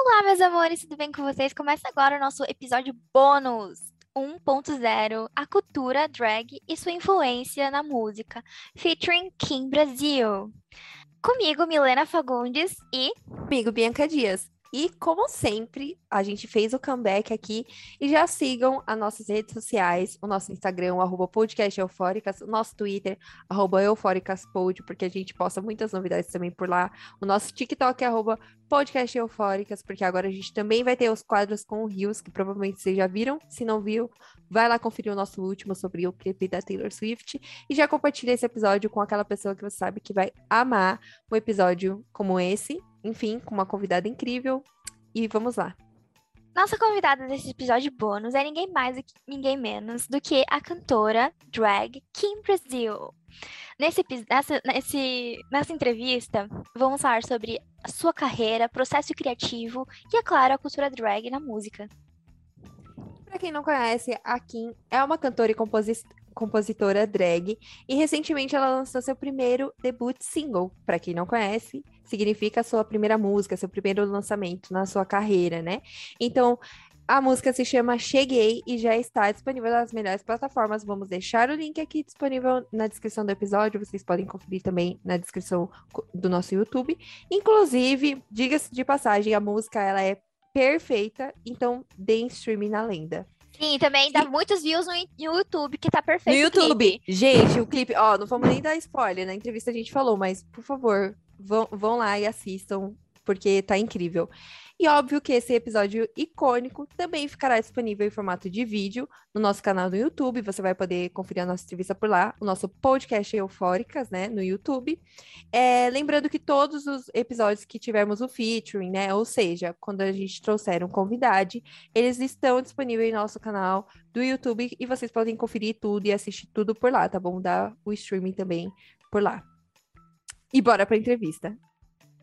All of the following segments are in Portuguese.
Olá, meus amores, tudo bem com vocês? Começa agora o nosso episódio bônus 1.0, a cultura drag e sua influência na música, featuring Kim Brasil. Comigo, Milena Fagundes e Comigo, Bianca Dias. E, como sempre, a gente fez o comeback aqui e já sigam as nossas redes sociais, o nosso Instagram, arroba podcast eufóricas, o nosso Twitter, arroba eufóricaspod, porque a gente posta muitas novidades também por lá. O nosso TikTok é arroba podcast eufóricas, porque agora a gente também vai ter os quadros com o Rios, que provavelmente vocês já viram. Se não viu, vai lá conferir o nosso último sobre o clipe da Taylor Swift e já compartilha esse episódio com aquela pessoa que você sabe que vai amar um episódio como esse. Enfim, com uma convidada incrível. E vamos lá. nossa convidada desse episódio bônus é ninguém mais e ninguém menos do que a cantora drag Kim Brasil. Nesse, nessa, nesse, nessa entrevista, vamos falar sobre a sua carreira, processo criativo e, é claro, a cultura drag na música. Pra quem não conhece, a Kim é uma cantora e composi- compositora drag e recentemente ela lançou seu primeiro debut single. Pra quem não conhece, significa sua primeira música, seu primeiro lançamento na sua carreira, né? Então, a música se chama Cheguei e já está disponível nas melhores plataformas. Vamos deixar o link aqui disponível na descrição do episódio. Vocês podem conferir também na descrição do nosso YouTube. Inclusive, diga-se de passagem, a música ela é perfeita, então deem streaming na lenda. Sim, também dá muitos views no, no YouTube, que tá perfeito. No YouTube. Gente, o clipe, ó, não vamos nem dar spoiler, na entrevista a gente falou, mas por favor, vão, vão lá e assistam, porque tá incrível. E óbvio que esse episódio icônico também ficará disponível em formato de vídeo no nosso canal no YouTube. Você vai poder conferir a nossa entrevista por lá, o nosso podcast Eufóricas, né, no YouTube. É, lembrando que todos os episódios que tivermos o featuring, né, ou seja, quando a gente trouxer um convidado, eles estão disponíveis no nosso canal do YouTube e vocês podem conferir tudo e assistir tudo por lá, tá bom? Dá o streaming também por lá. E bora pra entrevista.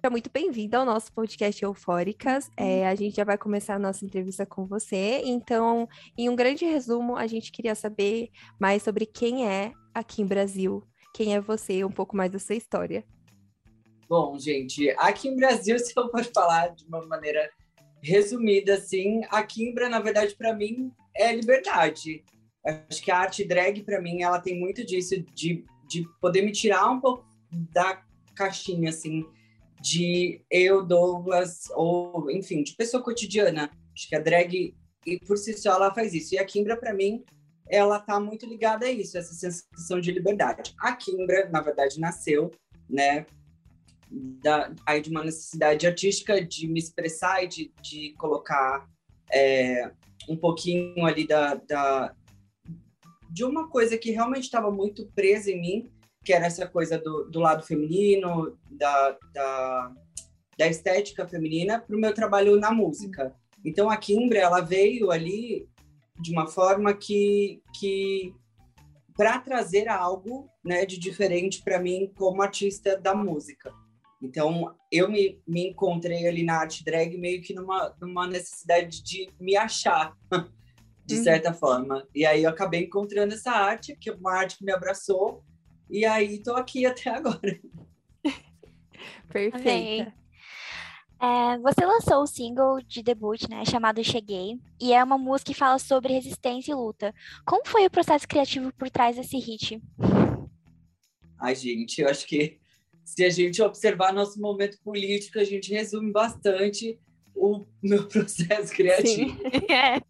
Seja muito bem-vinda ao nosso podcast Eufóricas. É, a gente já vai começar a nossa entrevista com você. Então, em um grande resumo, a gente queria saber mais sobre quem é aqui em Brasil, quem é você, um pouco mais da sua história. Bom, gente, aqui em Brasil, se eu for falar de uma maneira resumida, assim, a Kimbra, na verdade, para mim, é liberdade. Acho que a arte drag, para mim, ela tem muito disso, de, de poder me tirar um pouco da caixinha, assim, de eu, Douglas, ou, enfim, de pessoa cotidiana. Acho que a drag, e por si só, ela faz isso. E a Kimbra, para mim, ela tá muito ligada a isso, essa sensação de liberdade. A Kimbra, na verdade, nasceu, né, da, aí de uma necessidade artística de me expressar e de, de colocar é, um pouquinho ali da, da, de uma coisa que realmente estava muito presa em mim, que era essa coisa do, do lado feminino, da, da, da estética feminina, para o meu trabalho na música. Então a Kimbra, ela veio ali de uma forma que, que para trazer algo né, de diferente para mim como artista da música. Então, eu me, me encontrei ali na arte drag meio que numa, numa necessidade de me achar, de Uhum. certa forma. E aí eu acabei encontrando essa arte, que é uma arte que me abraçou, e aí tô aqui até agora. Perfeita. É, você lançou o single de debut, né, chamado Cheguei, e é uma música que fala sobre resistência e luta. Como foi o processo criativo por trás desse hit? Ai, gente, eu acho que se a gente observar nosso momento político, a gente resume bastante o meu processo criativo. É.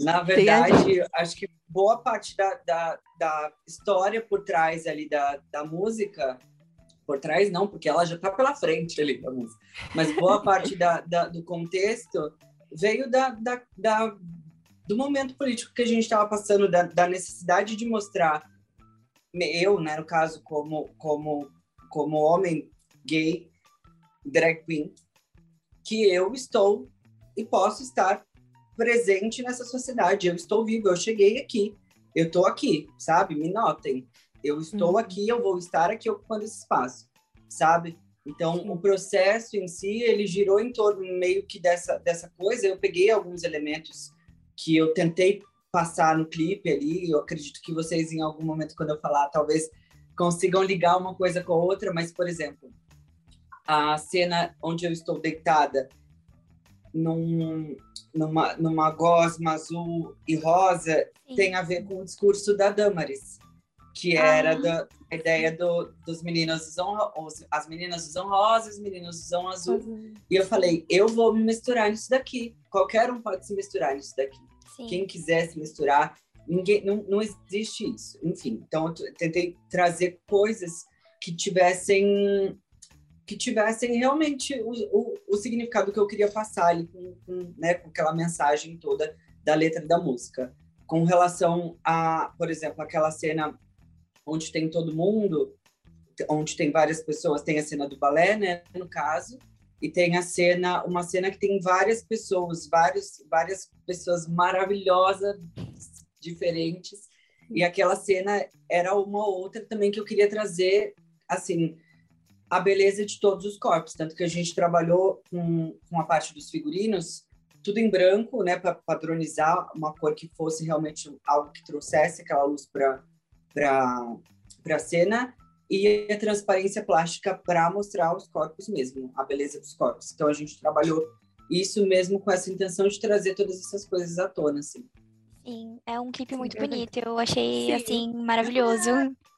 Na Tem a verdade, acho que boa parte da, da, da história por trás ali da, da música, por trás não, porque ela já está pela frente ali da música, mas boa parte da, da- do contexto veio da, da, da- do momento político que a gente estava passando, da, da necessidade de mostrar, eu, né, no caso, como, como, como homem gay, drag queen, que eu estou e posso estar presente nessa sociedade. Eu estou vivo, eu cheguei aqui, eu estou aqui, sabe? Me notem. Eu estou Uhum. aqui, eu vou estar aqui ocupando esse espaço, sabe? Então, o processo em si, ele girou em torno meio que dessa, dessa coisa. Eu peguei alguns elementos que eu tentei passar no clipe ali. Eu acredito que vocês, em algum momento, quando eu falar, talvez consigam ligar uma coisa com a outra, mas, por exemplo, a cena onde eu estou deitada num, numa, numa gosma azul e rosa Sim. tem a ver com o discurso da Damaris, que era ah. da a ideia do, dos meninos usam as meninas usam rosa, os meninos usam azul. Uhum. E eu falei, eu vou me misturar nisso daqui. Qualquer um pode se misturar nisso daqui. Sim. Quem quiser se misturar, ninguém não, não existe isso. Enfim, então eu tentei trazer coisas que tivessem que tivessem realmente o, o, o significado que eu queria passar ali com, com, né, com aquela mensagem toda da letra da música. Com relação a, por exemplo, aquela cena onde tem todo mundo, onde tem várias pessoas, tem a cena do balé, né, no caso, e tem a cena, uma cena que tem várias pessoas, vários, várias pessoas maravilhosas, diferentes, e aquela cena era uma outra também que eu queria trazer, assim, a beleza de todos os corpos, tanto que a gente trabalhou com, com a parte dos figurinos, tudo em branco, né, para padronizar uma cor que fosse realmente algo que trouxesse aquela luz para para a cena e a transparência plástica para mostrar os corpos mesmo, a beleza dos corpos. Então a gente trabalhou isso mesmo com essa intenção de trazer todas essas coisas à tona, assim. Sim, é um clipe muito bonito. Eu achei, Sim. assim, maravilhoso.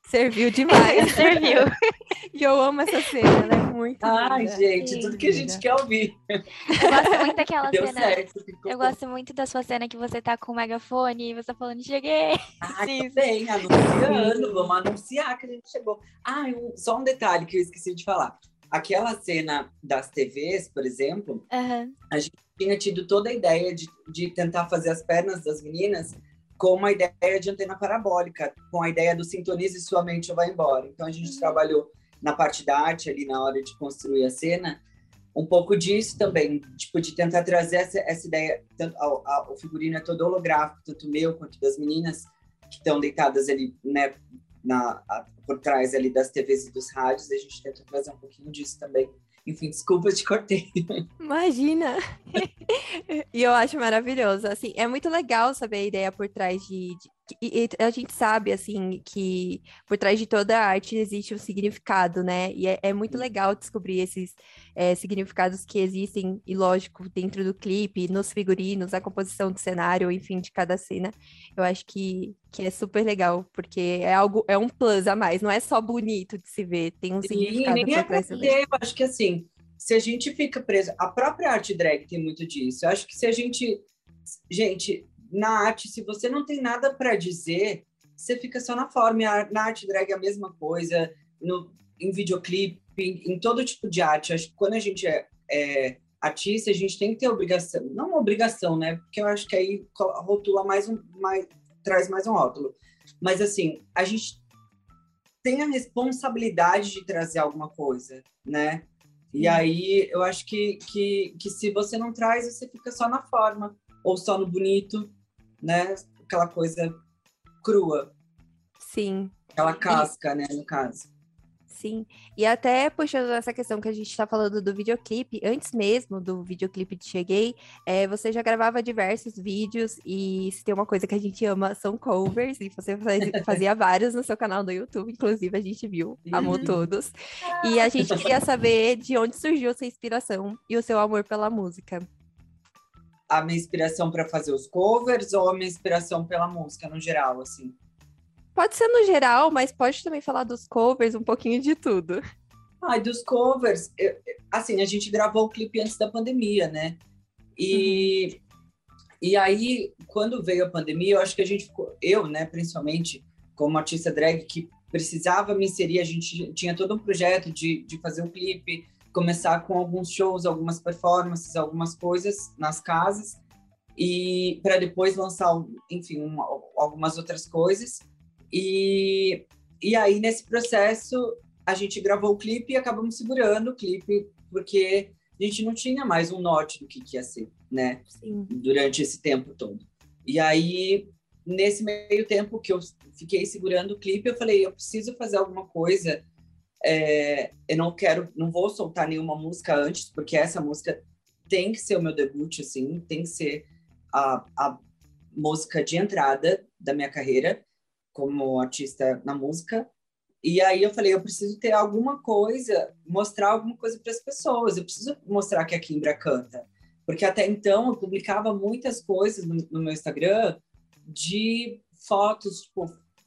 Serviu demais. Serviu. e eu amo essa cena, né? Muito. Ai, linda. gente, Sim, tudo que a gente quer ouvir. Eu gosto muito daquela Deu cena. Certo, eu gosto muito da sua cena que você tá com o megafone e você tá falando, cheguei. Ah, Sim. bem, anunciando, vamos anunciar que a gente chegou. Ah, um, só um detalhe que eu esqueci de falar. Aquela cena das TVs, por exemplo, uhum. a gente tinha tido toda a ideia de, de tentar fazer as pernas das meninas com uma ideia de antena parabólica, com a ideia do sintonize sua mente ou vai embora. Então a gente uhum. trabalhou na parte da arte ali na hora de construir a cena, um pouco disso também, tipo de tentar trazer essa, essa ideia, tanto a, a, o figurino é todo holográfico, tanto meu quanto das meninas que estão deitadas ali, né, na, a, por trás ali das TVs e dos rádios, a gente tenta trazer um pouquinho disso também enfim, desculpa, te cortei. Imagina! e eu acho maravilhoso. Assim, é muito legal saber a ideia por trás de, de e, e, a gente sabe, assim, que por trás de toda a arte existe um significado, né? E é, é muito legal descobrir esses é, significados que existem, e lógico, dentro do clipe, nos figurinos, a composição do cenário, enfim, de cada cena. Eu acho que, que é super legal, porque é algo, é um plus a mais, não é só bonito de se ver, tem um significado por trás também. Eu acho que, assim, se a gente fica preso... A própria arte drag tem muito disso. Eu acho que se a gente... Gente, na arte, se você não tem nada para dizer, você fica só na forma. Na arte drag é a mesma coisa, no, em videoclipe, em, em todo tipo de arte. Acho que quando a gente é, é, artista, a gente tem que ter obrigação, não uma obrigação, né? Porque eu acho que aí rotula mais um, mais, traz mais um rótulo. Mas assim, a gente tem a responsabilidade de trazer alguma coisa, né? E aí eu acho que, que, que se você não traz, você fica só na forma, ou só no bonito, né? Aquela coisa crua. Sim. Aquela casca, e... né, no caso. Sim. E até puxando essa questão que a gente está falando do videoclipe, antes mesmo do videoclipe de Cheguei, é, você já gravava diversos vídeos e se tem uma coisa que a gente ama são covers, e você fazia vários no seu canal do YouTube, inclusive a gente viu, amou todos. E a gente queria saber de onde surgiu essa inspiração e o seu amor pela música a minha inspiração para fazer os covers ou a minha inspiração pela música no geral, assim? Pode ser no geral, mas pode também falar dos covers, um pouquinho de tudo. Ai, dos covers, eu, assim, a gente gravou o clipe antes da pandemia, né? E, uhum. e aí, quando veio a pandemia, eu acho que a gente ficou, eu, né, principalmente, como artista drag, que precisava me inserir, a gente tinha todo um projeto de, de fazer um clipe, começar com alguns shows, algumas performances, algumas coisas nas casas e para depois lançar, enfim, uma, algumas outras coisas. E, e aí nesse processo a gente gravou o clipe e acabamos segurando o clipe porque a gente não tinha mais um norte do que, que ia ser, né? Sim. Durante esse tempo todo. E aí nesse meio tempo que eu fiquei segurando o clipe, eu falei, eu preciso fazer alguma coisa é, eu não quero, não vou soltar nenhuma música antes, porque essa música tem que ser o meu debut, assim, tem que ser a, a música de entrada da minha carreira como artista na música. E aí eu falei, eu preciso ter alguma coisa, mostrar alguma coisa para as pessoas. Eu preciso mostrar que a Kimbra canta, porque até então eu publicava muitas coisas no, no meu Instagram de fotos, tipo,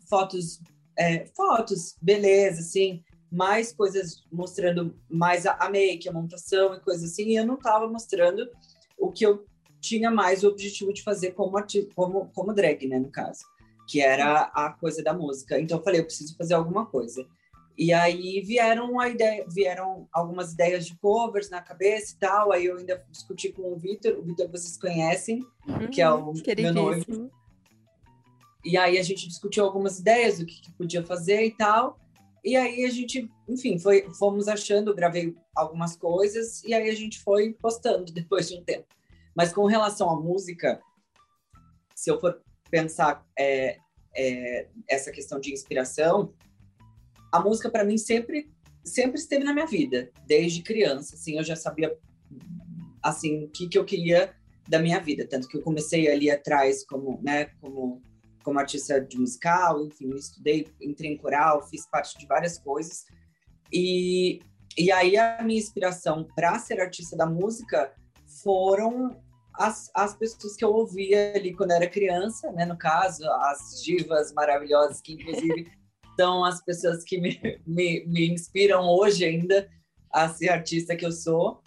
fotos, é, fotos, beleza, assim, mais coisas mostrando mais a, a make, a montação e coisas assim. E eu não estava mostrando o que eu tinha mais o objetivo de fazer como, como, como drag, né, no caso, que era a coisa da música. Então eu falei, eu preciso fazer alguma coisa. E aí vieram a ideia, vieram algumas ideias de covers na cabeça e tal. Aí eu ainda discuti com o Vitor, o Vitor vocês conhecem, uhum, que é o meu noivo. E aí a gente discutiu algumas ideias do que, que podia fazer e tal. E aí a gente, enfim, foi, fomos achando, gravei algumas coisas e aí a gente foi postando depois de um tempo. Mas com relação à música, se eu for pensar é, é, essa questão de inspiração, a música para mim sempre sempre esteve na minha vida, desde criança. Assim, eu já sabia assim o que, que eu queria da minha vida, tanto que eu comecei ali atrás como, né, como como artista de musical, enfim, estudei, entrei em coral, fiz parte de várias coisas. E, e aí a minha inspiração para ser artista da música foram as, as pessoas que eu ouvia ali quando era criança, né? No caso, as divas maravilhosas, que inclusive são as pessoas que me, me, me inspiram hoje ainda a ser artista que eu sou.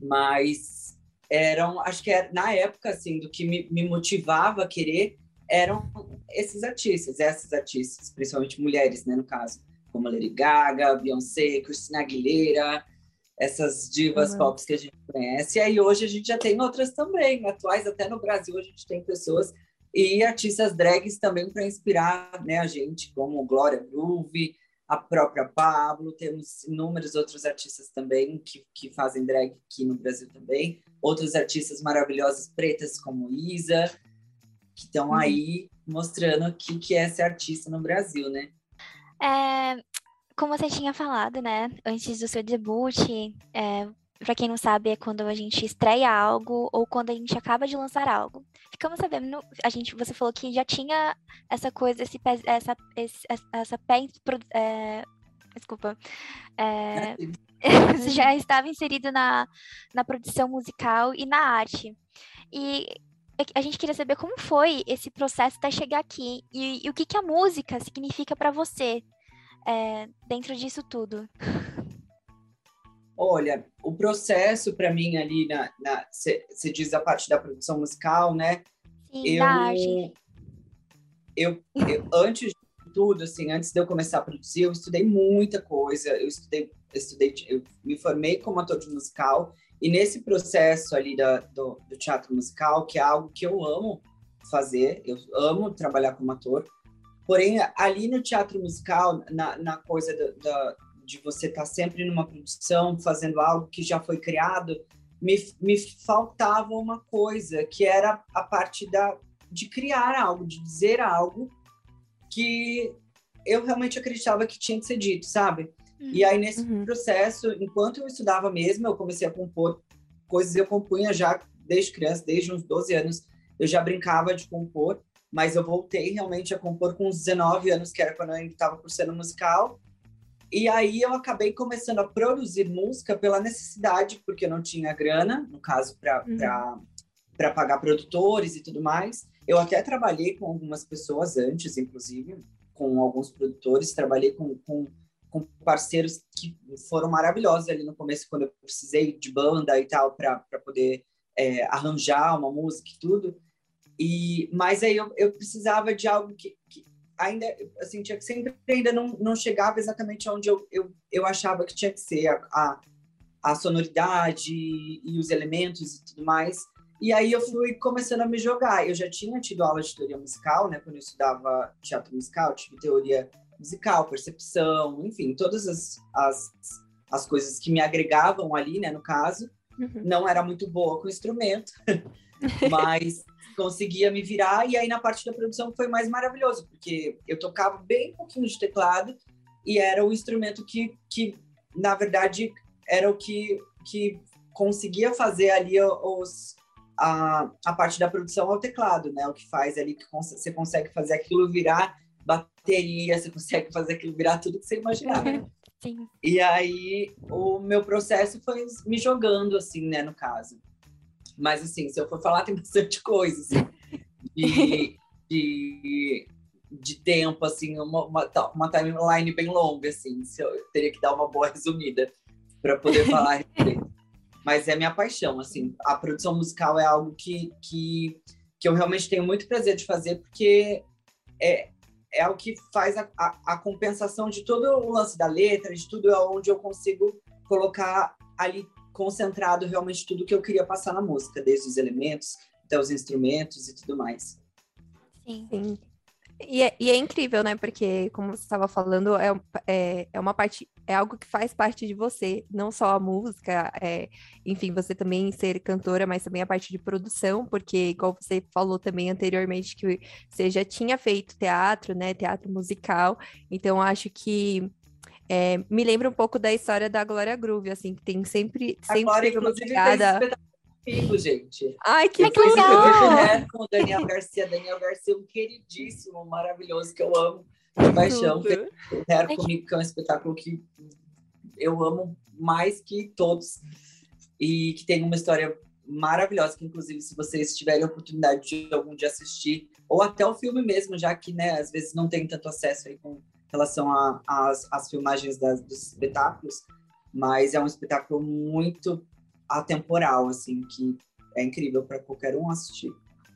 Mas eram, acho que era, na época, assim, do que me, me motivava a querer eram esses artistas, essas artistas, principalmente mulheres, né, no caso, como Lady Gaga, Beyoncé, Christina Aguilera, essas divas uhum. pop que a gente conhece. E aí hoje a gente já tem outras também, atuais até no Brasil a gente tem pessoas e artistas drags também para inspirar né, a gente, como Glória Groove, a própria Pablo, temos inúmeros outros artistas também que, que fazem drag aqui no Brasil também, outros artistas maravilhosos pretas como Isa, que estão uhum. aí mostrando o que, que é ser artista no Brasil, né? É, como você tinha falado, né, antes do seu debut, é, para quem não sabe, é quando a gente estreia algo ou quando a gente acaba de lançar algo. Ficamos sabendo, a gente, você falou que já tinha essa coisa, esse, essa, esse, essa pé, é, desculpa, é, já estava inserido na, na produção musical e na arte. E a gente queria saber como foi esse processo até chegar aqui e, e o que, que a música significa para você é, dentro disso tudo. Olha, o processo para mim ali na, você diz a parte da produção musical, né? Sim, eu, arte. Eu, eu antes de tudo, assim, antes de eu começar a produzir, eu estudei muita coisa. Eu estudei, eu estudei, eu me formei como ator de musical e nesse processo ali da, do, do, teatro musical, que é algo que eu amo fazer, eu amo trabalhar como ator, porém, ali no teatro musical, na, na coisa do, do, de você estar tá sempre numa produção, fazendo algo que já foi criado, me, me faltava uma coisa, que era a parte da, de criar algo, de dizer algo que eu realmente acreditava que tinha que ser dito, sabe? E aí, nesse uhum. processo, enquanto eu estudava mesmo, eu comecei a compor coisas, eu compunha já desde criança, desde uns 12 anos, eu já brincava de compor, mas eu voltei realmente a compor com uns 19 anos, que era quando eu ainda estava cursando musical. E aí eu acabei começando a produzir música pela necessidade, porque eu não tinha grana, no caso, para uhum. pagar produtores e tudo mais. Eu até trabalhei com algumas pessoas antes, inclusive, com alguns produtores, trabalhei com, com com parceiros que foram maravilhosos ali no começo, quando eu precisei de banda e tal, para poder é, arranjar uma música e tudo. E, mas aí eu, eu precisava de algo que, que ainda, assim, tinha que sempre ainda não, não chegava exatamente onde eu, eu, eu achava que tinha que ser a, a, a sonoridade e os elementos e tudo mais. E aí eu fui começando a me jogar. Eu já tinha tido aula de teoria musical, né? Quando eu estudava teatro musical, tive teoria musical, percepção, enfim, todas as, as, as coisas que me agregavam ali, né, no caso. Uhum. Não era muito boa com o instrumento, mas conseguia me virar. E aí na parte da produção foi mais maravilhoso, porque eu tocava bem pouquinho de teclado e era o instrumento que, que na verdade, era o que, que conseguia fazer ali os, a, a parte da produção é o teclado, né? O que faz ali que você consegue fazer aquilo virar bateria, você consegue fazer aquilo virar tudo que você imaginar. Sim. E aí o meu processo foi me jogando, assim, né, no caso. Mas assim, se eu for falar, tem bastante coisa, assim, de, de, de tempo, assim, uma, uma, uma timeline bem longa, assim, se eu teria que dar uma boa resumida para poder falar. Mas é minha paixão, assim, a produção musical é algo que, que, que eu realmente tenho muito prazer de fazer, porque é, é o que faz a, a, a, compensação de todo o lance da letra, de tudo é onde eu consigo colocar ali concentrado realmente tudo que eu queria passar na música, desde os elementos até os instrumentos e tudo mais. Sim. Sim. E é, e é, incrível, né? Porque, como você estava falando, é, é, é, uma parte, é algo que faz parte de você, não só a música, é, enfim, você também ser cantora, mas também a parte de produção, porque, igual você falou também anteriormente, que você já tinha feito teatro, né? Teatro musical, então acho que. É, me lembra um pouco da história da Glória Groove, assim, que tem sempre, sempre Glória, teve uma pegada comigo, gente. Ai, que, que legal! Eu com o Daniel Garcia. Daniel Garcia, um queridíssimo, maravilhoso, que eu amo de paixão. Quero comigo, que é um espetáculo que eu amo mais que todos. E que tem uma história maravilhosa, que inclusive, se vocês tiverem a oportunidade de algum dia assistir, ou até o filme mesmo, já que, né, às vezes não tem tanto acesso aí com relação às filmagens das, dos espetáculos, mas é um espetáculo muito atemporal, assim, que é incrível para qualquer um assistir.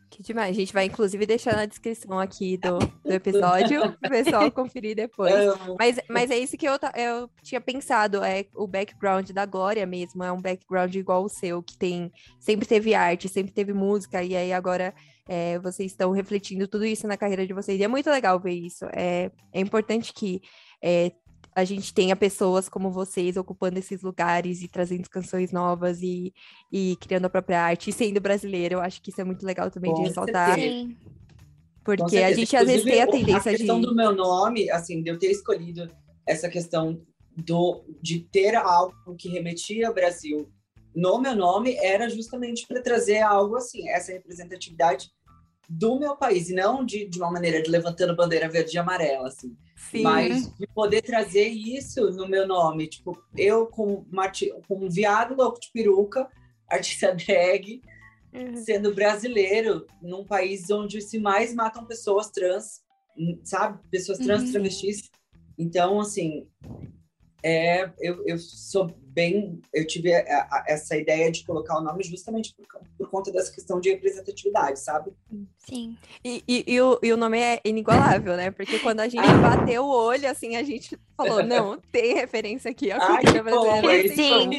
Que demais. A gente vai, inclusive, deixar na descrição aqui do, do episódio para o pessoal conferir depois. Mas, mas é isso que eu, eu tinha pensado, é o background da Glória mesmo, é um background igual o seu, que tem sempre teve arte, sempre teve música, e aí agora é, vocês estão refletindo tudo isso na carreira de vocês. E é muito legal ver isso. É, é importante que é, a gente tenha pessoas como vocês ocupando esses lugares e trazendo canções novas e, e criando a própria arte e sendo brasileiro. Eu acho que isso é muito legal também Com de ressaltar. Sim. Porque a gente às vezes tem a tendência a questão de. do meu nome, assim, de eu ter escolhido essa questão do, de ter algo que remetia ao Brasil no meu nome era justamente para trazer algo assim, essa representatividade do meu país, e não de, de uma maneira de levantando bandeira verde e amarela, assim. Sim. Mas de poder trazer isso no meu nome, tipo, eu com, com um viado louco de peruca, artista drag, uhum. sendo brasileiro, num país onde se mais matam pessoas trans, sabe? Pessoas trans, uhum. travestis. Então, assim, é, eu, eu sou bem. Eu tive a, a, essa ideia de colocar o nome justamente por, por, conta dessa questão de representatividade, sabe? Sim. E, e, e, o, e o nome é inigualável, né? Porque quando a gente ah. bateu o olho, assim, a gente falou: não, tem referência aqui à cultura brasileira. Sim.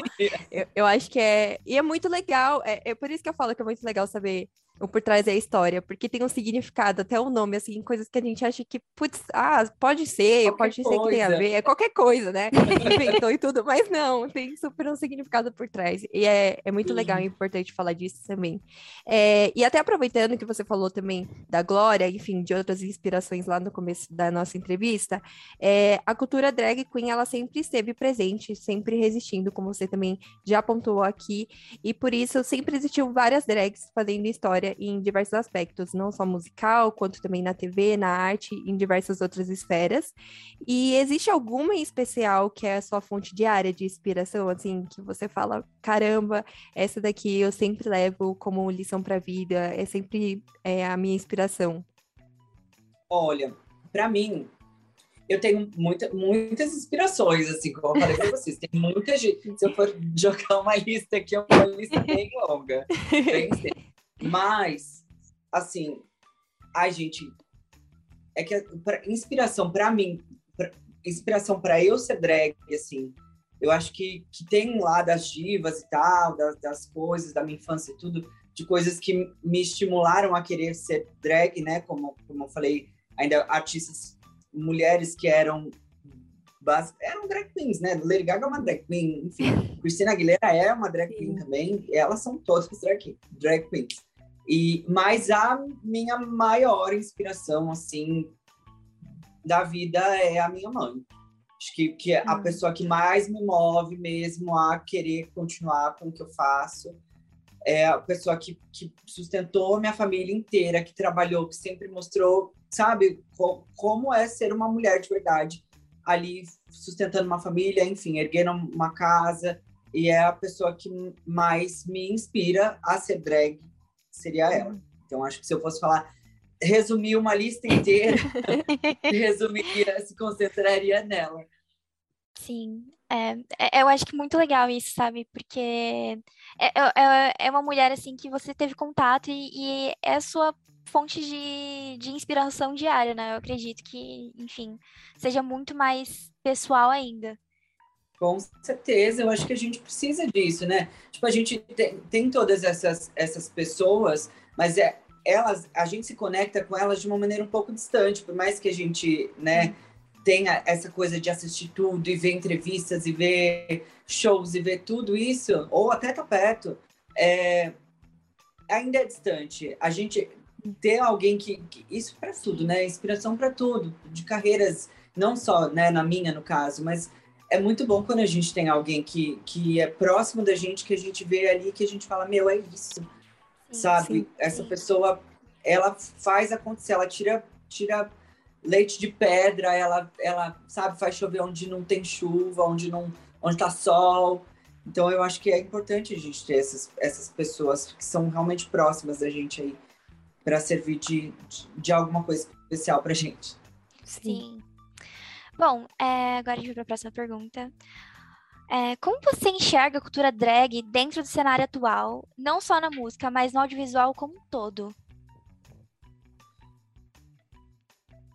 Eu, eu acho que é. E é muito legal. É, é por isso que eu falo que é muito legal saber o por trás da história, porque tem um significado, até o nome, assim, coisas que a gente acha que, putz, ah, pode ser, qualquer pode ser que tenha a ver, é qualquer coisa, né? Inventou e tudo, mas não, tem super um significado por trás. E é, é muito legal e importante falar disso também. É, e até aproveitando que você falou também da Glória, enfim, de outras inspirações lá no começo da nossa entrevista, é, a cultura drag queen, ela sempre esteve presente, sempre resistindo, como você também já apontou aqui, e por isso sempre existiu várias drags fazendo história em diversos aspectos, não só musical, quanto também na TV, na arte, em diversas outras esferas. E existe alguma em especial que é a sua fonte diária de inspiração, assim, que você fala, caramba, essa daqui eu sempre levo como lição para a vida, é sempre é, a minha inspiração? Olha, para mim, eu tenho muita, muitas inspirações, assim, como eu falei para vocês. Tem muita gente. Se eu for jogar uma lista aqui, é uma lista bem longa. Bem mas, assim, a gente. É que pra, inspiração para mim, pra, inspiração para eu ser drag, assim, eu acho que, que tem lá das divas e tal, das, das coisas da minha infância e tudo, de coisas que me estimularam a querer ser drag, né? Como, como eu falei, ainda artistas mulheres que eram eram drag queens, né? Lady Gaga é uma drag queen, enfim. Christina Aguilera é uma drag queen também. Elas são todas drag, drag queens. E, mas a minha maior inspiração, assim, da vida é a minha mãe. Acho que, que é a hum. pessoa que mais me move mesmo a querer continuar com o que eu faço é a pessoa que, que sustentou minha família inteira, que trabalhou, que sempre mostrou, sabe, co como é ser uma mulher de verdade ali sustentando uma família, enfim, erguendo uma casa, e é a pessoa que mais me inspira a ser drag, seria ela. Então, acho que se eu fosse falar, resumir uma lista inteira, resumiria, se concentraria nela. Sim, é, é, eu acho que muito legal isso, sabe? Porque é, é, é uma mulher, assim, que você teve contato e, e é a sua fonte de, de inspiração diária, né? Eu acredito que, enfim, seja muito mais pessoal ainda. Com certeza, eu acho que a gente precisa disso, né? Tipo, a gente tem, tem todas essas, essas pessoas, mas é, elas, a gente se conecta com elas de uma maneira um pouco distante, por mais que a gente, né, tenha essa coisa de assistir tudo e ver entrevistas e ver shows e ver tudo isso, ou até tá perto, é, ainda é distante. A gente ter alguém que, que isso para tudo, né? Inspiração para tudo, de carreiras, não só, né, na minha no caso, mas é muito bom quando a gente tem alguém que, que é próximo da gente, que a gente vê ali, que a gente fala, meu, é isso, sim, sabe? Sim, Essa sim. pessoa, ela faz acontecer, ela tira, tira leite de pedra, ela, ela, sabe, faz chover onde não tem chuva, onde não, onde tá sol. Então eu acho que é importante a gente ter essas, essas pessoas que são realmente próximas da gente aí para servir de, de, de, alguma coisa especial para gente. Sim. Bom, é, agora a gente vai para a próxima pergunta. É, como você enxerga a cultura drag dentro do cenário atual, não só na música, mas no audiovisual como um todo?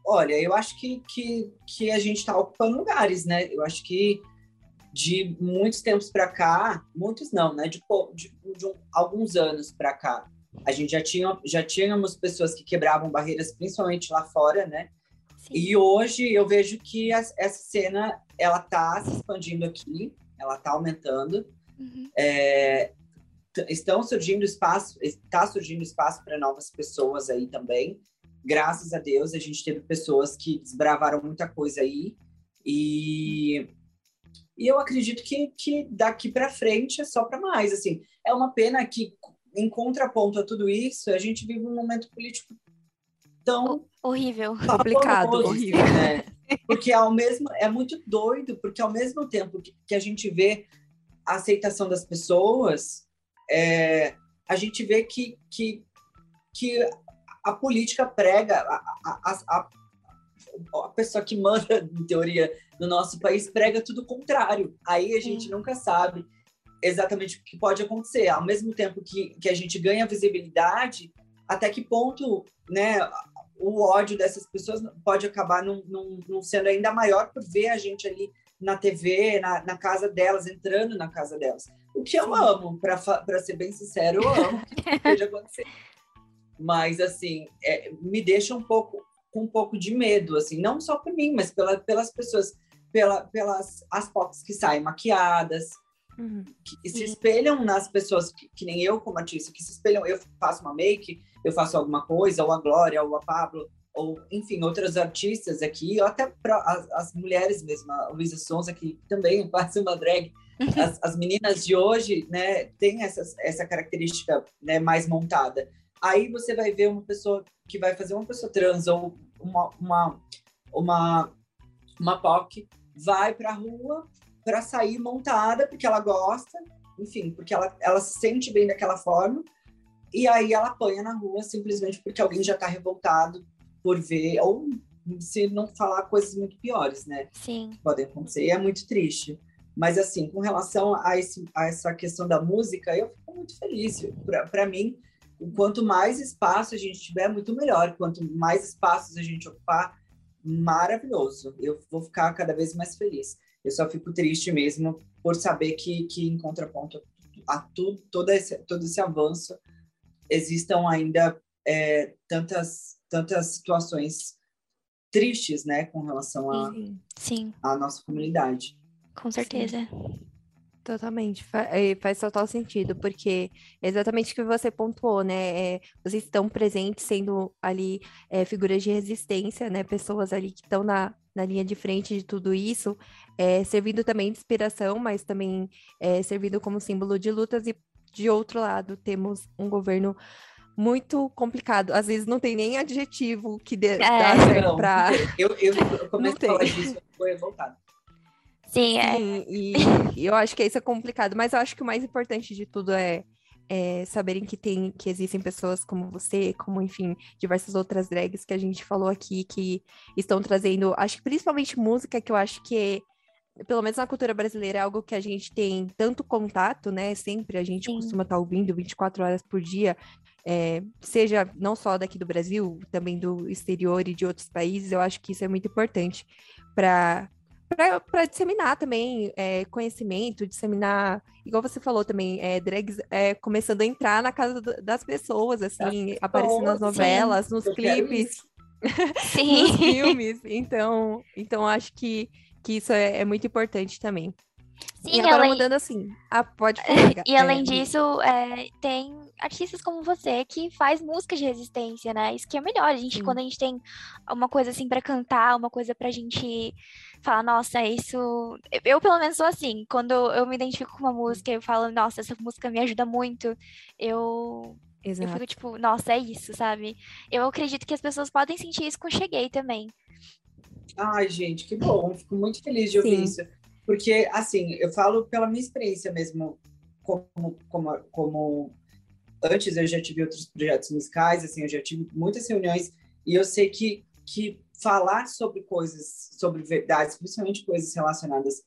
Olha, eu acho que, que, que a gente está ocupando lugares, né? Eu acho que de muitos tempos para cá, muitos não, né? De, de, de um, alguns anos para cá, a gente já tinha já tínhamos pessoas que quebravam barreiras, principalmente lá fora, né? Sim. E hoje eu vejo que essa cena ela tá se expandindo aqui, ela tá aumentando. Uhum. É, estão surgindo espaço, está surgindo espaço para novas pessoas aí também. Graças a Deus a gente teve pessoas que desbravaram muita coisa aí e e eu acredito que, que daqui para frente é só para mais assim. É uma pena que em contraponto a tudo isso, a gente vive um momento político tão horrível, complicado, horrível, né? Porque ao mesmo é muito doido, porque ao mesmo tempo que, que a gente vê a aceitação das pessoas, é, a gente vê que, que, que a política prega a, a, a, a, pessoa que manda, em teoria, no nosso país prega tudo o contrário. Aí a gente Sim. nunca sabe exatamente o que pode acontecer. Ao mesmo tempo que, que a gente ganha visibilidade, até que ponto né, o ódio dessas pessoas pode acabar não, não, não sendo ainda maior por ver a gente ali na TV, na, na casa delas, entrando na casa delas. O que eu amo, para ser bem sincero, eu amo que esteja acontecendo. Mas, assim, é, me deixa um pouco com um pouco de medo, assim, não só por mim, mas pela, pelas pessoas, pela, pelas as POCs que saem maquiadas, Uhum. Que se espelham nas pessoas que, que, nem eu, como artista, que se espelham. Eu faço uma make, eu faço alguma coisa, ou a Glória, ou a Pablo, ou enfim, outras artistas aqui, ou até pra, as, as mulheres mesmo, a Luísa Sonza, que também faz uma drag. As, as, meninas de hoje, né, tem essas, essa característica né, mais montada. Aí você vai ver uma pessoa que vai fazer uma pessoa trans ou uma, uma, uma, uma POC, vai para a rua, para sair montada, porque ela gosta, enfim, porque ela, ela se sente bem daquela forma, e aí ela apanha na rua simplesmente porque alguém já está revoltado por ver, ou se não falar coisas muito piores, né? Sim. Podem acontecer, e é muito triste. Mas, assim, com relação a, esse, a essa questão da música, eu fico muito feliz. Para mim, quanto mais espaço a gente tiver, muito melhor. Quanto mais espaços a gente ocupar, maravilhoso. Eu vou ficar cada vez mais feliz. Eu só fico triste mesmo por saber que, que em contraponto a tudo, todo, esse, todo esse avanço, existam ainda é, tantas, tantas situações tristes, né, com relação à sim. a, nossa comunidade. Com certeza. Sim. Totalmente, é, faz total sentido, porque é exatamente o que você pontuou, né? É, vocês estão presentes, sendo ali é, figuras de resistência, né? Pessoas ali que estão na, na linha de frente de tudo isso, é, servindo também de inspiração, mas também é, servindo como símbolo de lutas e de outro lado, temos um governo muito complicado. Às vezes não tem nem adjetivo que dê, é. dá certo pra... Eu, eu, eu comecei a falar disso, foi revoltado. Sim, é. Sim, e, e, eu acho que isso é complicado, mas eu acho que o mais importante de tudo é, é, saberem que tem, que existem pessoas como você, como, enfim, diversas outras drags que a gente falou aqui, que estão trazendo, acho que principalmente música, que eu acho que pelo menos na cultura brasileira, é algo que a gente tem tanto contato, né? Sempre a gente Sim. costuma estar tá ouvindo 24 horas por dia, é, seja não só daqui do Brasil, também do exterior e de outros países. Eu acho que isso é muito importante para para disseminar também é, conhecimento, disseminar, igual você falou também, é, drags é, começando a entrar na casa das pessoas, assim, aparecendo nas novelas, sim. nos clipes, nos filmes. Então, então acho que, que isso é, é muito importante também. Sim, e agora além... mudando assim. Ah, pode falar. e além é, disso, é, tem artistas como você que faz música de resistência, né? Isso que é melhor. A gente, Sim. quando a gente tem uma coisa assim para cantar, uma coisa pra gente falar, nossa, isso. Eu, pelo menos, sou assim. Quando eu me identifico com uma música, eu falo, nossa, essa música me ajuda muito. Eu. Exato. Eu fico tipo, nossa, é isso, sabe? Eu acredito que as pessoas podem sentir isso com Cheguei também. Ai, gente, que bom. Fico muito feliz de ouvir Sim. isso. Porque, assim, eu falo pela minha experiência mesmo, como, como, como antes eu já tive outros projetos musicais, assim, eu já tive muitas reuniões e eu sei que, que falar sobre coisas, sobre verdades, principalmente coisas relacionadas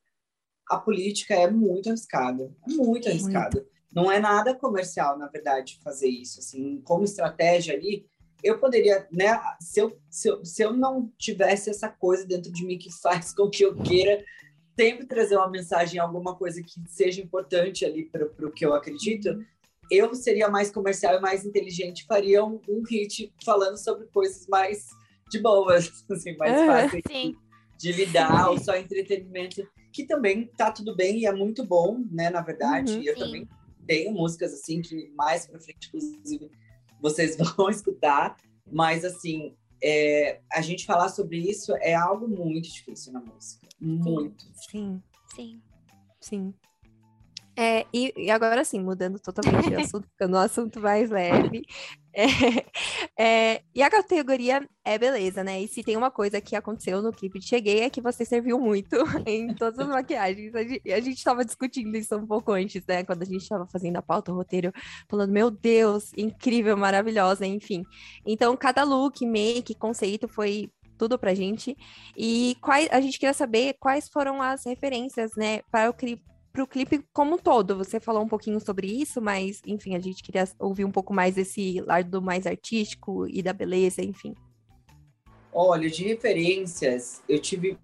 à política é muito arriscado, é muito arriscado. Muito. Não é nada comercial, na verdade, fazer isso, assim, como estratégia ali, eu poderia, né, se eu, se eu, se eu não tivesse essa coisa dentro de mim que faz com que eu queira sempre trazer uma mensagem, alguma coisa que seja importante ali para o que eu acredito, eu seria mais comercial e mais inteligente, faria um, um hit falando sobre coisas mais de boas, assim, mais uhum, fáceis de, de, lidar, ou só entretenimento, que também tá tudo bem e é muito bom, né, na verdade. Uhum, eu sim. também tenho músicas assim que mais para frente, inclusive, vocês vão escutar, mas assim, é, a gente falar sobre isso é algo muito difícil na música. Muito. Sim. Sim. Sim. É, e, e, agora sim, mudando totalmente de assunto, ficando um assunto mais leve. É, é, e a categoria é beleza, né? E se tem uma coisa que aconteceu no clipe de Cheguei é que você serviu muito em todas as maquiagens. A gente, a gente tava discutindo isso um pouco antes, né? Quando a gente estava fazendo a pauta, o roteiro, falando, meu Deus, incrível, maravilhosa, enfim. Então, cada look, make, conceito foi tudo pra gente. E quais, a gente queria saber quais foram as referências, né, para o clipe para o clipe como um todo. Você falou um pouquinho sobre isso, mas, enfim, a gente queria ouvir um pouco mais desse lado mais artístico e da beleza, enfim. Olha, de referências, eu tive.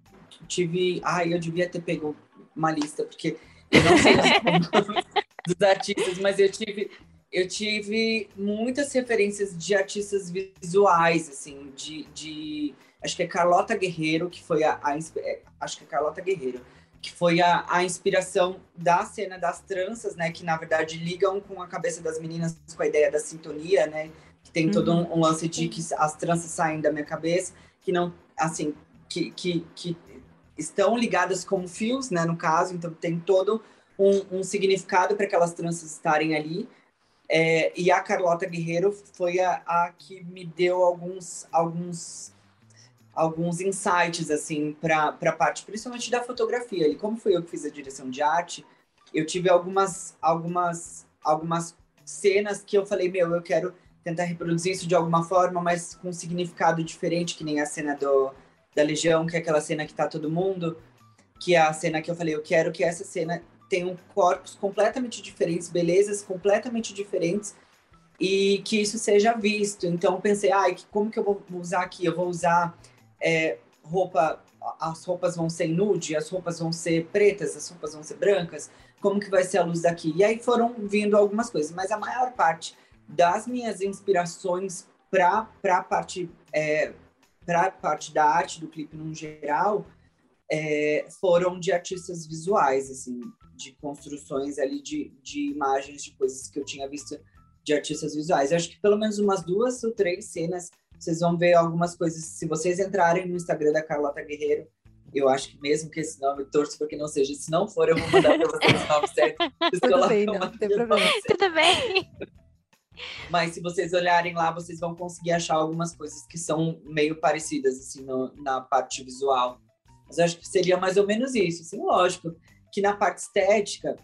tive ai, eu devia ter pego uma lista, porque eu não sei dos artistas, mas eu tive. Eu tive muitas referências de artistas visuais, assim, de, de acho que é Carlota Guerreiro, que foi a, a é, acho que é Carlota Guerreiro, que foi a, a inspiração da cena das tranças, né? Que na verdade ligam com a cabeça das meninas com a ideia da sintonia, né? Que tem todo um, um, lance de que as tranças saem da minha cabeça, que não, assim, que, que, que estão ligadas como fios, né? No caso, então tem todo um, um significado para aquelas tranças estarem ali. É, e a Carlota Guerreiro foi a, a que me deu alguns, alguns alguns insights assim para a parte principalmente da fotografia. E como fui eu que fiz a direção de arte, eu tive algumas algumas algumas cenas que eu falei, meu, eu quero tentar reproduzir isso de alguma forma, mas com um significado diferente, que nem a cena do da Legião, que é aquela cena que tá todo mundo, que é a cena que eu falei, eu quero que essa cena tenha corpos completamente diferentes, belezas completamente diferentes e que isso seja visto. Então pensei, ai, como que eu vou usar aqui? Eu vou usar é, roupa, as roupas vão ser nude, as roupas vão ser pretas, as roupas vão ser brancas, como que vai ser a luz daqui? E aí foram vindo algumas coisas, mas a maior parte das minhas inspirações para a parte, é, parte da arte do clipe no geral é, foram de artistas visuais, assim, de construções ali de, de imagens de coisas que eu tinha visto de artistas visuais. Eu acho que pelo menos umas duas ou três cenas vocês vão ver algumas coisas. Se vocês entrarem no Instagram da Carlota Guerreiro, Eu acho que mesmo que esse nome, torço para que não seja. Se não for, eu vou mandar para vocês o nome certo. Tudo bem, não, não tem problema. Tudo bem. Mas se vocês olharem lá, vocês vão conseguir achar algumas coisas que são meio parecidas, assim, no, na parte visual. Mas eu acho que seria mais ou menos isso, assim, lógico. Que na parte estética,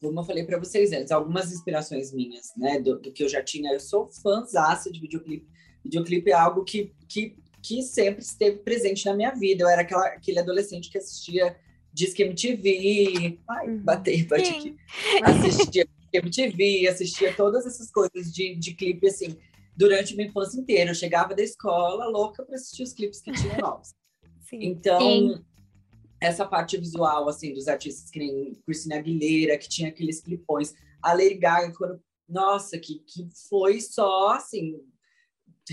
como eu falei para vocês antes, algumas inspirações minhas, né, do, do, que eu já tinha. Eu sou fãzaça de videoclipe. Videoclipe é algo que, que, que sempre esteve presente na minha vida. Eu era aquela, aquele adolescente que assistia Disque MTV. Ai, uhum. batei, bati aqui. Assistia MTV, assistia todas essas coisas de, de clipe, assim, durante minha infância inteira. Eu chegava da escola louca para assistir os clipes que tinham novos. Sim. Então, Sim. essa parte visual, assim, dos artistas que nem Christina Aguilera, que tinha aqueles clipões. A Lady Gaga, quando... Nossa, que, que foi só, assim,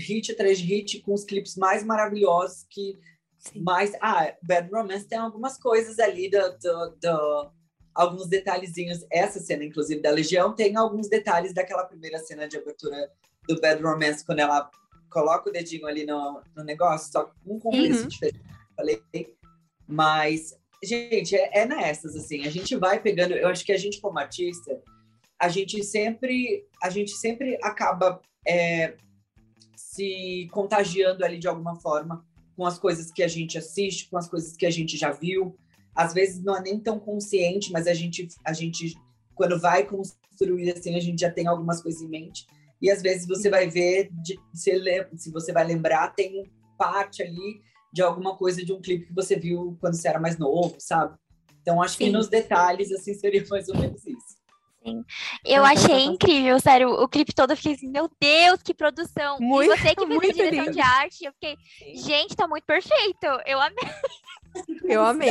hit atrás de hit, com os clipes mais maravilhosos que... Sim. Mais... Ah, Bad Romance tem algumas coisas ali do, do alguns detalhezinhos. Essa cena, inclusive, da Legião, tem alguns detalhes daquela primeira cena de abertura do Bad Romance, quando ela coloca o dedinho ali no, no negócio, só com um começo uhum. diferente. Falei. Mas, gente, é, é nessas, assim. A gente vai pegando. Eu acho que a gente, como artista, a gente sempre, a gente sempre acaba é, se contagiando ali de alguma forma com as coisas que a gente assiste, com as coisas que a gente já viu às vezes não é nem tão consciente, mas a gente, a gente quando vai construir assim, a gente já tem algumas coisas em mente. E às vezes você vai ver, de, se, se você vai lembrar, tem parte ali de alguma coisa de um clipe que você viu quando você era mais novo, sabe? Então acho Sim. que nos detalhes assim seria mais ou menos isso. Sim. Eu achei incrível, sério, o clipe todo eu fiquei assim, meu Deus, que produção! Muito, e você que fez a direção lindo. de arte, eu fiquei, gente, tá muito perfeito! Eu amei! Eu amei.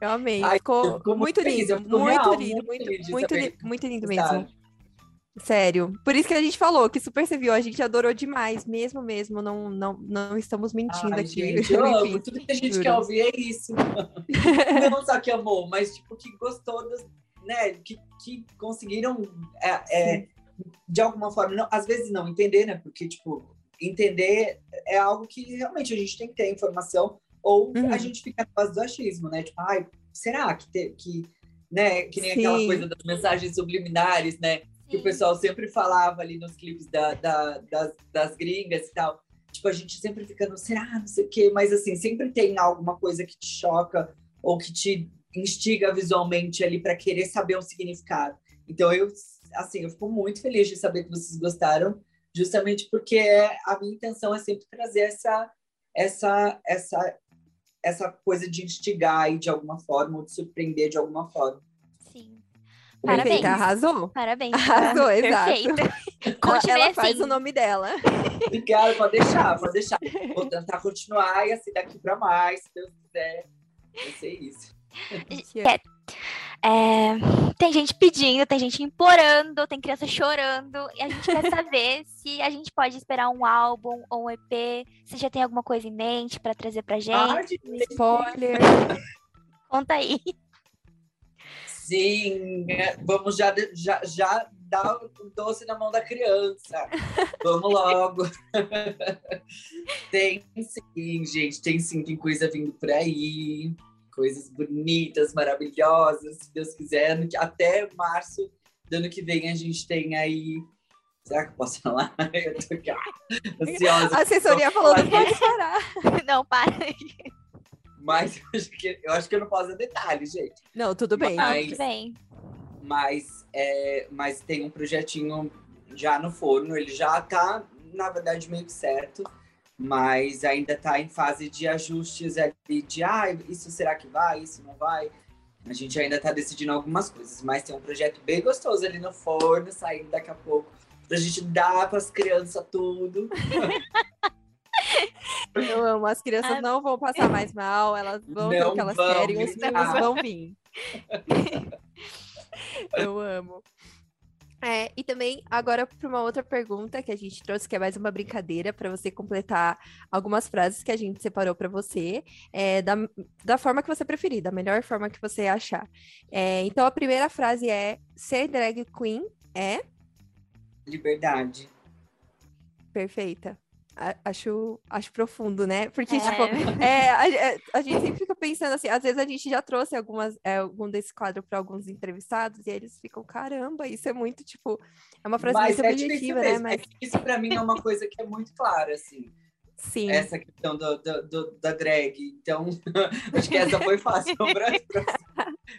Eu amei. Ai, ficou, ficou muito, lindo, muito, real, lindo, muito, muito, muito, lindo, muito lindo mesmo. Sério. Por isso que a gente falou que super você viu, a gente adorou demais, mesmo, mesmo. Não, não, não estamos mentindo Ai, aqui. Gente, eu amo. Tudo que a gente juro. quer ouvir é isso. não só que amou, mas tipo, que gostou, das, né? Que, que conseguiram, é, é, de alguma forma, não, às vezes não entender, né? Porque, tipo, entender é algo que realmente a gente tem que ter informação, ou uhum. a gente fica na base do achismo, né? Tipo, ai, será que, te, que, né? Que nem Sim. aquela coisa das mensagens subliminares, né? Sim. Que o pessoal sempre falava ali nos clipes da, da, das, das gringas e tal. Tipo, a gente sempre fica no será, não sei o quê, mas assim, sempre tem alguma coisa que te choca ou que te instiga visualmente ali para querer saber um significado. Então, eu, assim, eu fico muito feliz de saber que vocês gostaram justamente porque a minha intenção é sempre trazer essa essa essa essa coisa de instigar e de alguma forma ou de surpreender de alguma forma. Sim. Parabéns. Perfeita, arrasou. Parabéns. Arrasou, exato. Continue ela assim. faz o nome dela. Obrigada, pode deixar, pode deixar. Vou tentar continuar e assim daqui para mais, se Deus quiser. Vai ser isso. É, é, tem gente pedindo, tem gente implorando, tem criança chorando. E a gente quer saber se a gente pode esperar um álbum ou um EP. Se já tem alguma coisa em mente para trazer pra gente. Spoiler. Conta aí. Sim, é, vamos já, já, já dar o doce na mão da criança. Vamos logo. tem sim, gente, tem sim, tem coisa vindo por aí coisas bonitas, maravilhosas, se Deus quiser. Até março do ano que vem a gente tem aí. Será que eu posso falar? Eu tô aqui, ansiosa. A assessoria falou, não pode parar. Não, para. Mas eu acho, que, eu acho que eu não posso dar detalhes, gente. Não, tudo bem. Mas, tudo bem. Mas, é, mas tem um projetinho já no forno, ele já tá, na verdade, meio que certo mas ainda está em fase de ajustes ali, de ah, isso será que vai, isso não vai. A gente ainda está decidindo algumas coisas, mas tem um projeto bem gostoso ali no forno, saindo daqui a pouco, para a gente dar para as crianças tudo. Eu amo, as crianças ah. não vão passar mais mal, elas vão ter o que elas querem, os filhos vão vir. Eu amo. É, e também, agora, para uma outra pergunta que a gente trouxe, que é mais uma brincadeira, para você completar algumas frases que a gente separou para você, é, da, da forma que você preferir, da melhor forma que você achar. É, então, a primeira frase é: ser drag queen é. Liberdade. Perfeita. Acho, acho profundo, né? Porque, É. tipo, é, a, é, a gente sempre fica pensando assim, às vezes a gente já trouxe algumas, é, algum desse quadro para alguns entrevistados e eles ficam, caramba, isso é muito, tipo, é uma frase Mas muito é né? mesmo. Mas É que isso pra mim é uma coisa que é muito clara, assim. sim, Essa questão do, do- do- da drag. Então, acho que essa foi fácil. Próxima.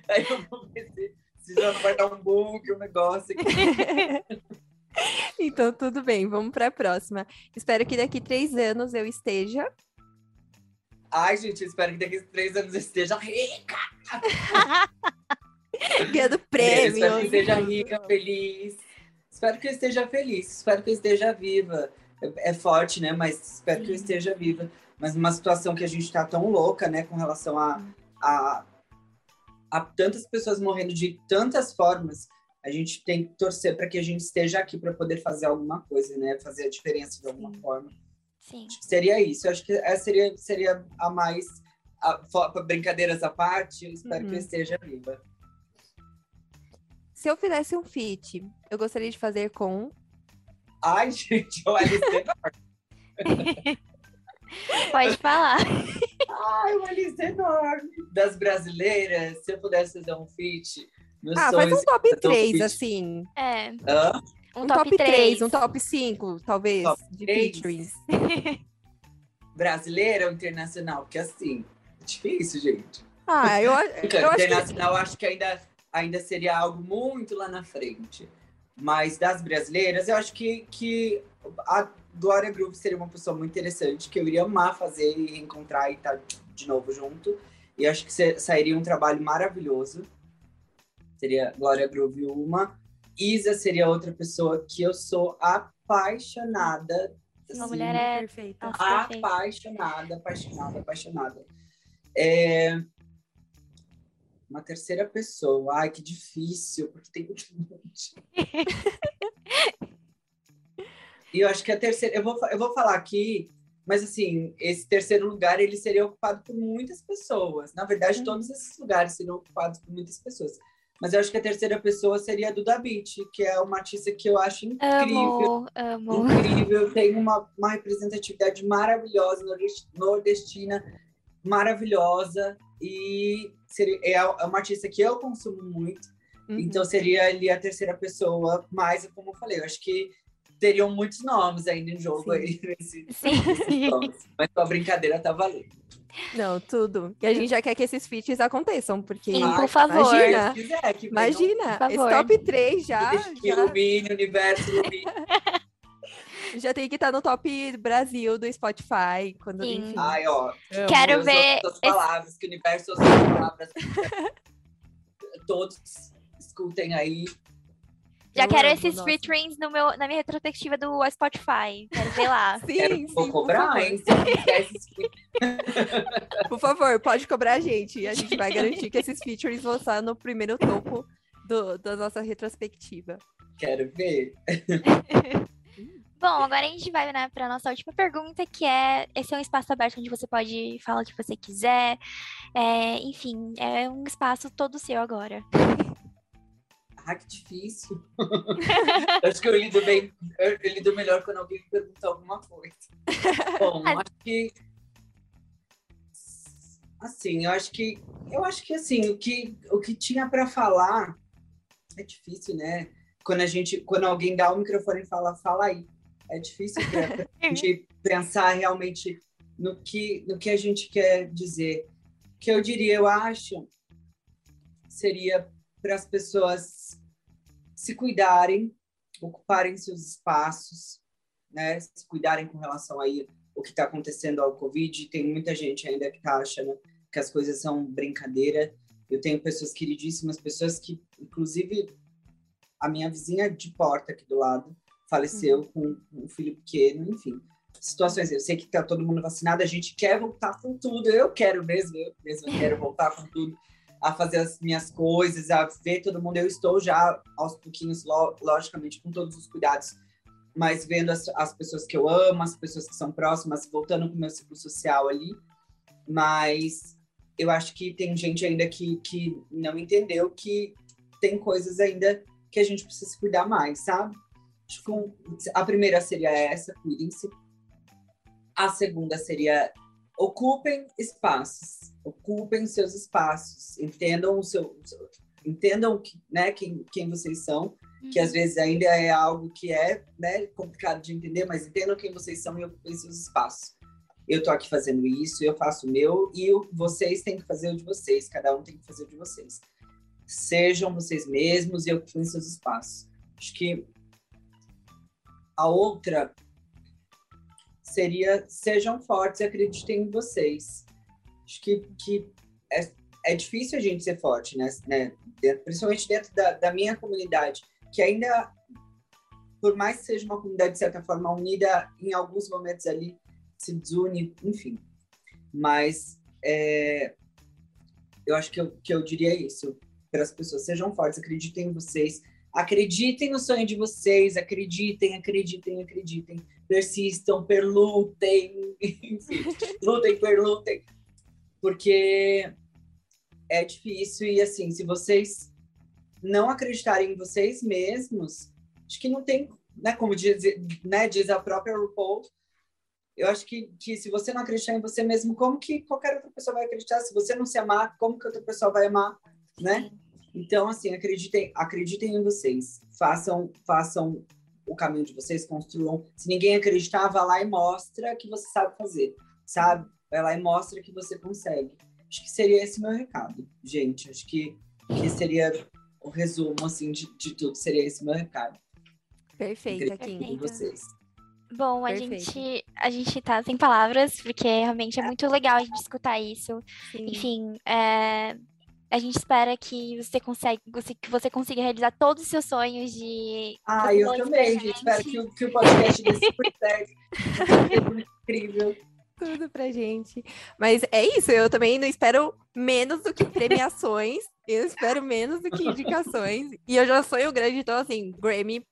Aí eu vou ver se, se já não vai dar um bug, um negócio aqui. então tudo bem, vamos para a próxima. Espero que daqui três anos eu esteja. Ai, gente, espero que daqui três anos eu esteja rica. Ganhando Eu prêmio. espero que esteja rica, feliz. Espero que eu esteja feliz. Espero que eu esteja viva. É, é forte, né? Mas espero que eu Sim. esteja viva. Mas numa situação que a gente tá tão louca, né? Com relação a, a, a tantas pessoas morrendo de tantas formas, a gente tem que torcer para que a gente esteja aqui para poder fazer alguma coisa, né? Fazer a diferença de alguma Sim. forma. Sim. Que seria isso. Eu acho que essa seria, seria a mais. A, brincadeiras à parte, eu espero que Uhum. eu esteja viva. Se eu fizesse um feat, eu gostaria de fazer com. Ai, gente, o Alice Pode falar. Ai, uma lista enorme. Das brasileiras, se eu pudesse fazer um feat, meus Ah, faz um top um 3, feat. assim. É, Hã? um, Um top, top 3, 3. um top 5, talvez, Top de três? featurings. Brasileira ou internacional? Porque assim, é difícil, gente. Ah, eu, eu acho que internacional acho que ainda, ainda seria algo muito lá na frente. Mas das brasileiras, eu acho que, que a Glória Groove seria uma pessoa muito interessante, que eu iria amar fazer e encontrar e estar de novo junto. E acho que sa- sairia um trabalho maravilhoso. Seria Glória Groove uma. Isa seria outra pessoa que eu sou apaixonada. Uma assim, mulher é. perfeita. Apaixonada, apaixonada, apaixonada. É... Uma terceira pessoa. Ai, que difícil, porque tem muito monte. E eu acho que a terceira. Eu vou, eu vou falar aqui, mas assim, esse terceiro lugar ele seria ocupado por muitas pessoas. Na verdade, Uhum. todos esses lugares seriam ocupados por muitas pessoas. Mas eu acho que a terceira pessoa seria a Duda Beat, que é uma artista que eu acho incrível Amo, amo. incrível, tem uma, uma representatividade maravilhosa, nordest- nordestina, maravilhosa, e seria, é é uma artista que eu consumo muito, Uhum. então seria ali a terceira pessoa, mas como eu falei, eu acho que teriam muitos nomes ainda em jogo Sim. aí nesse, Sim. mas a brincadeira tá valendo. Não, tudo. E a gente já quer que esses feats aconteçam, porque. Sim, por favor. Imagina. Se quiser, que Imagina, Por esse favor. top 3 já, que já, ilumine universo, ilumine. já tem que estar no top Brasil do Spotify. Quando, Sim. enfim. Ai, ó, amo. Quero Deus, ver As esse- palavras, que o universo as palavras. Todos escutem aí. Já Eu quero amo, esses nossa. featurings no meu, na minha retrospectiva do Spotify. Quero ver lá. Sim, Quero, sim, vou por cobrar, hein? Por favor, pode cobrar a gente. E a gente vai garantir que esses features vão estar no primeiro topo do- da nossa retrospectiva. Quero ver. Bom, agora a gente vai né, para nossa última pergunta, que é: esse é um espaço aberto onde você pode falar o que você quiser. É, enfim, é um espaço todo seu agora. Ah, que difícil. Acho que eu lido bem, eu, lido melhor quando alguém me pergunta alguma coisa. Bom, acho que assim, eu acho que eu acho que assim, o que o que tinha para falar é difícil, né? Quando a gente, quando alguém dá o microfone e fala, fala aí. É difícil para a gente pensar realmente no que no que a gente quer dizer. O que eu diria, eu acho, seria para as pessoas se cuidarem, ocuparem seus espaços, né? Se cuidarem com relação aí o que está acontecendo ao Covid. Tem muita gente ainda que está achando que as coisas são brincadeira. Eu tenho pessoas queridíssimas, pessoas que, inclusive, a minha vizinha de porta aqui do lado faleceu com um filho pequeno, enfim. Situações, eu sei que tá todo mundo vacinado, a gente quer voltar com tudo, eu quero mesmo, eu mesmo quero voltar com tudo a fazer as minhas coisas, a ver todo mundo. Eu estou já aos pouquinhos, lo- logicamente, com todos os cuidados, mas vendo as, as pessoas que eu amo, as pessoas que são próximas, voltando com o meu ciclo social ali. Mas eu acho que tem gente ainda que, que não entendeu que tem coisas ainda que a gente precisa se cuidar mais, sabe? Acho que a primeira seria essa, cuidem-se. A segunda seria ocupem espaços, ocupem seus espaços, entendam o seu, entendam que, né, quem, quem vocês são, que às uhum. vezes ainda é algo que é né, complicado de entender, mas entendam quem vocês são e ocupem seus espaços. Eu tô aqui fazendo isso, eu faço o meu e vocês têm que fazer o de vocês, cada um tem que fazer o de vocês. Sejam vocês mesmos e ocupem seus espaços. Acho que a outra seria sejam fortes e acreditem em vocês. Acho que, que é, é difícil a gente ser forte, né? né? Principalmente dentro da, da minha comunidade, que ainda, por mais que seja uma comunidade de certa forma unida, em alguns momentos ali se desune, enfim. Mas é, eu acho que eu, que eu diria isso para as pessoas: sejam fortes, acreditem em vocês, acreditem no sonho de vocês, acreditem, acreditem, acreditem persistam, perlutem, enfim, lutem, perlutem, porque é difícil e assim, se vocês não acreditarem em vocês mesmos, acho que não tem, né, como diz, né, diz a própria RuPaul, eu acho que, que se você não acreditar em você mesmo, como que qualquer outra pessoa vai acreditar? Se você não se amar, como que outra pessoa vai amar, né? Então, assim, acreditem, acreditem em vocês. Façam, façam o caminho de vocês, construam. Se ninguém acreditar, vá lá e mostra que você sabe fazer, sabe? Vai lá e mostra que você consegue. Acho que seria esse meu recado, gente. Acho que, que seria o resumo, assim, de, de tudo. Seria esse meu recado. Perfeito, aqui vocês. Bom, a gente, a gente tá sem palavras, porque realmente é muito legal a gente escutar isso. Sim. Enfim, é, a gente espera que você consiga, que você consiga realizar todos os seus sonhos de. Ah, eu também, gente. Espero que, o, que o podcast dê super certo. incrível. Tudo pra gente. Mas é isso, eu também não espero menos do que premiações. eu espero menos do que indicações. E eu já sonho grande, então assim, Grammy,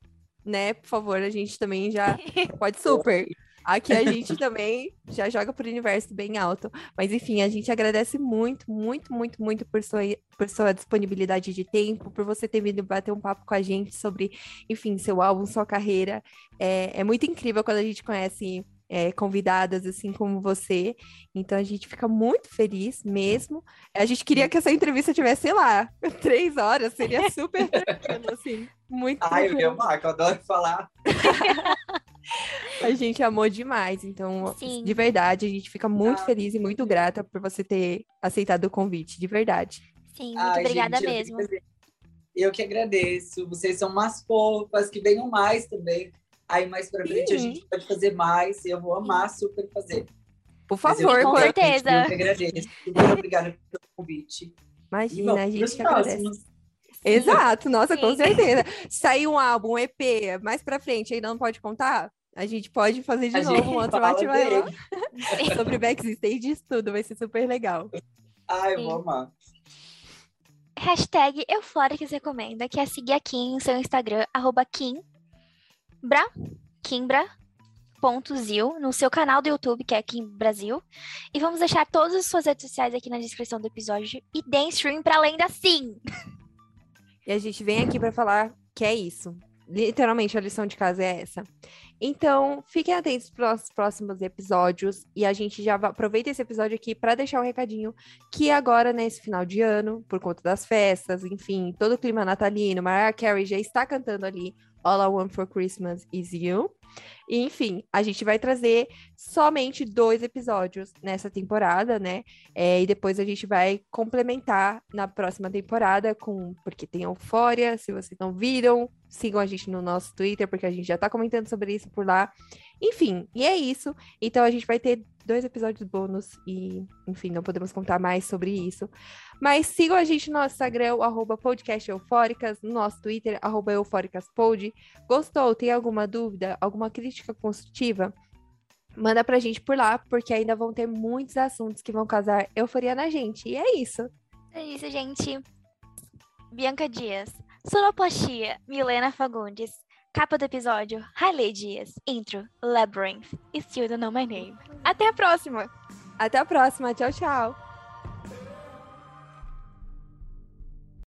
né, por favor, a gente também já pode super. Aqui a gente também já joga pro universo bem alto. Mas enfim, a gente agradece muito, muito, muito, muito por sua, por sua disponibilidade de tempo, por você ter vindo bater um papo com a gente sobre, enfim, seu álbum, sua carreira. É, é muito incrível quando a gente conhece é, convidadas assim como você. Então a gente fica muito feliz mesmo. A gente queria que essa entrevista tivesse, sei lá, três horas, seria super tranquilo, assim. Muito Ai, eu ia amar, que eu adoro falar. A gente amou demais, então, Sim. de verdade, a gente fica muito ah. feliz e muito grata por você ter aceitado o convite, de verdade. Sim, muito Ai, obrigada gente, mesmo. Eu que agradeço. Vocês são umas fofas, que venham mais também. Aí mais pra frente Sim. a gente pode fazer mais, e eu vou amar super fazer. Por favor, com certeza. Eu que agradeço. Muito obrigada pelo convite. Imagina, a gente que agradece. Exato, nossa, Sim. com certeza. Saiu um álbum, um EP, mais pra frente, ainda não pode contar? A gente pode fazer de a novo um outro bate sobre backstage e tudo, vai ser super legal. Ai, eu vou amar. Hashtag Eufóricas Recomenda, que é seguir aqui em seu Instagram, arroba Kimbra, Kimbra, Zil, no seu canal do YouTube, que é aqui em Brasil. E vamos deixar todas as suas redes sociais aqui na descrição do episódio. E dê stream pra além da sim! E a gente vem aqui para falar que é isso. Literalmente, a lição de casa é essa. Então, fiquem atentos para os próximos episódios e a gente já aproveita esse episódio aqui para deixar um recadinho que agora, nesse final de ano, por conta das festas, enfim, todo o clima natalino, Mariah Carey já está cantando ali All I Want for Christmas Is You. E, enfim, a gente vai trazer somente dois episódios nessa temporada, né? É, e depois a gente vai complementar na próxima temporada com porque tem Eufória. Se vocês não viram, sigam a gente no nosso Twitter, porque a gente já tá comentando sobre isso por lá. Enfim, e é isso. Então a gente vai ter dois episódios bônus e, enfim, não podemos contar mais sobre isso. Mas sigam a gente no nosso Instagram, arroba podcast eufóricas, no nosso Twitter, arroba eufóricaspod. Gostou? Tem alguma dúvida? Alguma crítica construtiva? Manda pra gente por lá, porque ainda vão ter muitos assuntos que vão causar euforia na gente. E é isso. É isso, gente. Bianca Dias. Sonoplastia, Milena Fagundes. Capa do episódio, Hailey Dias. Intro, Labyrinth. Still Don't Know My Name. Até a próxima! Até a próxima. Tchau, tchau.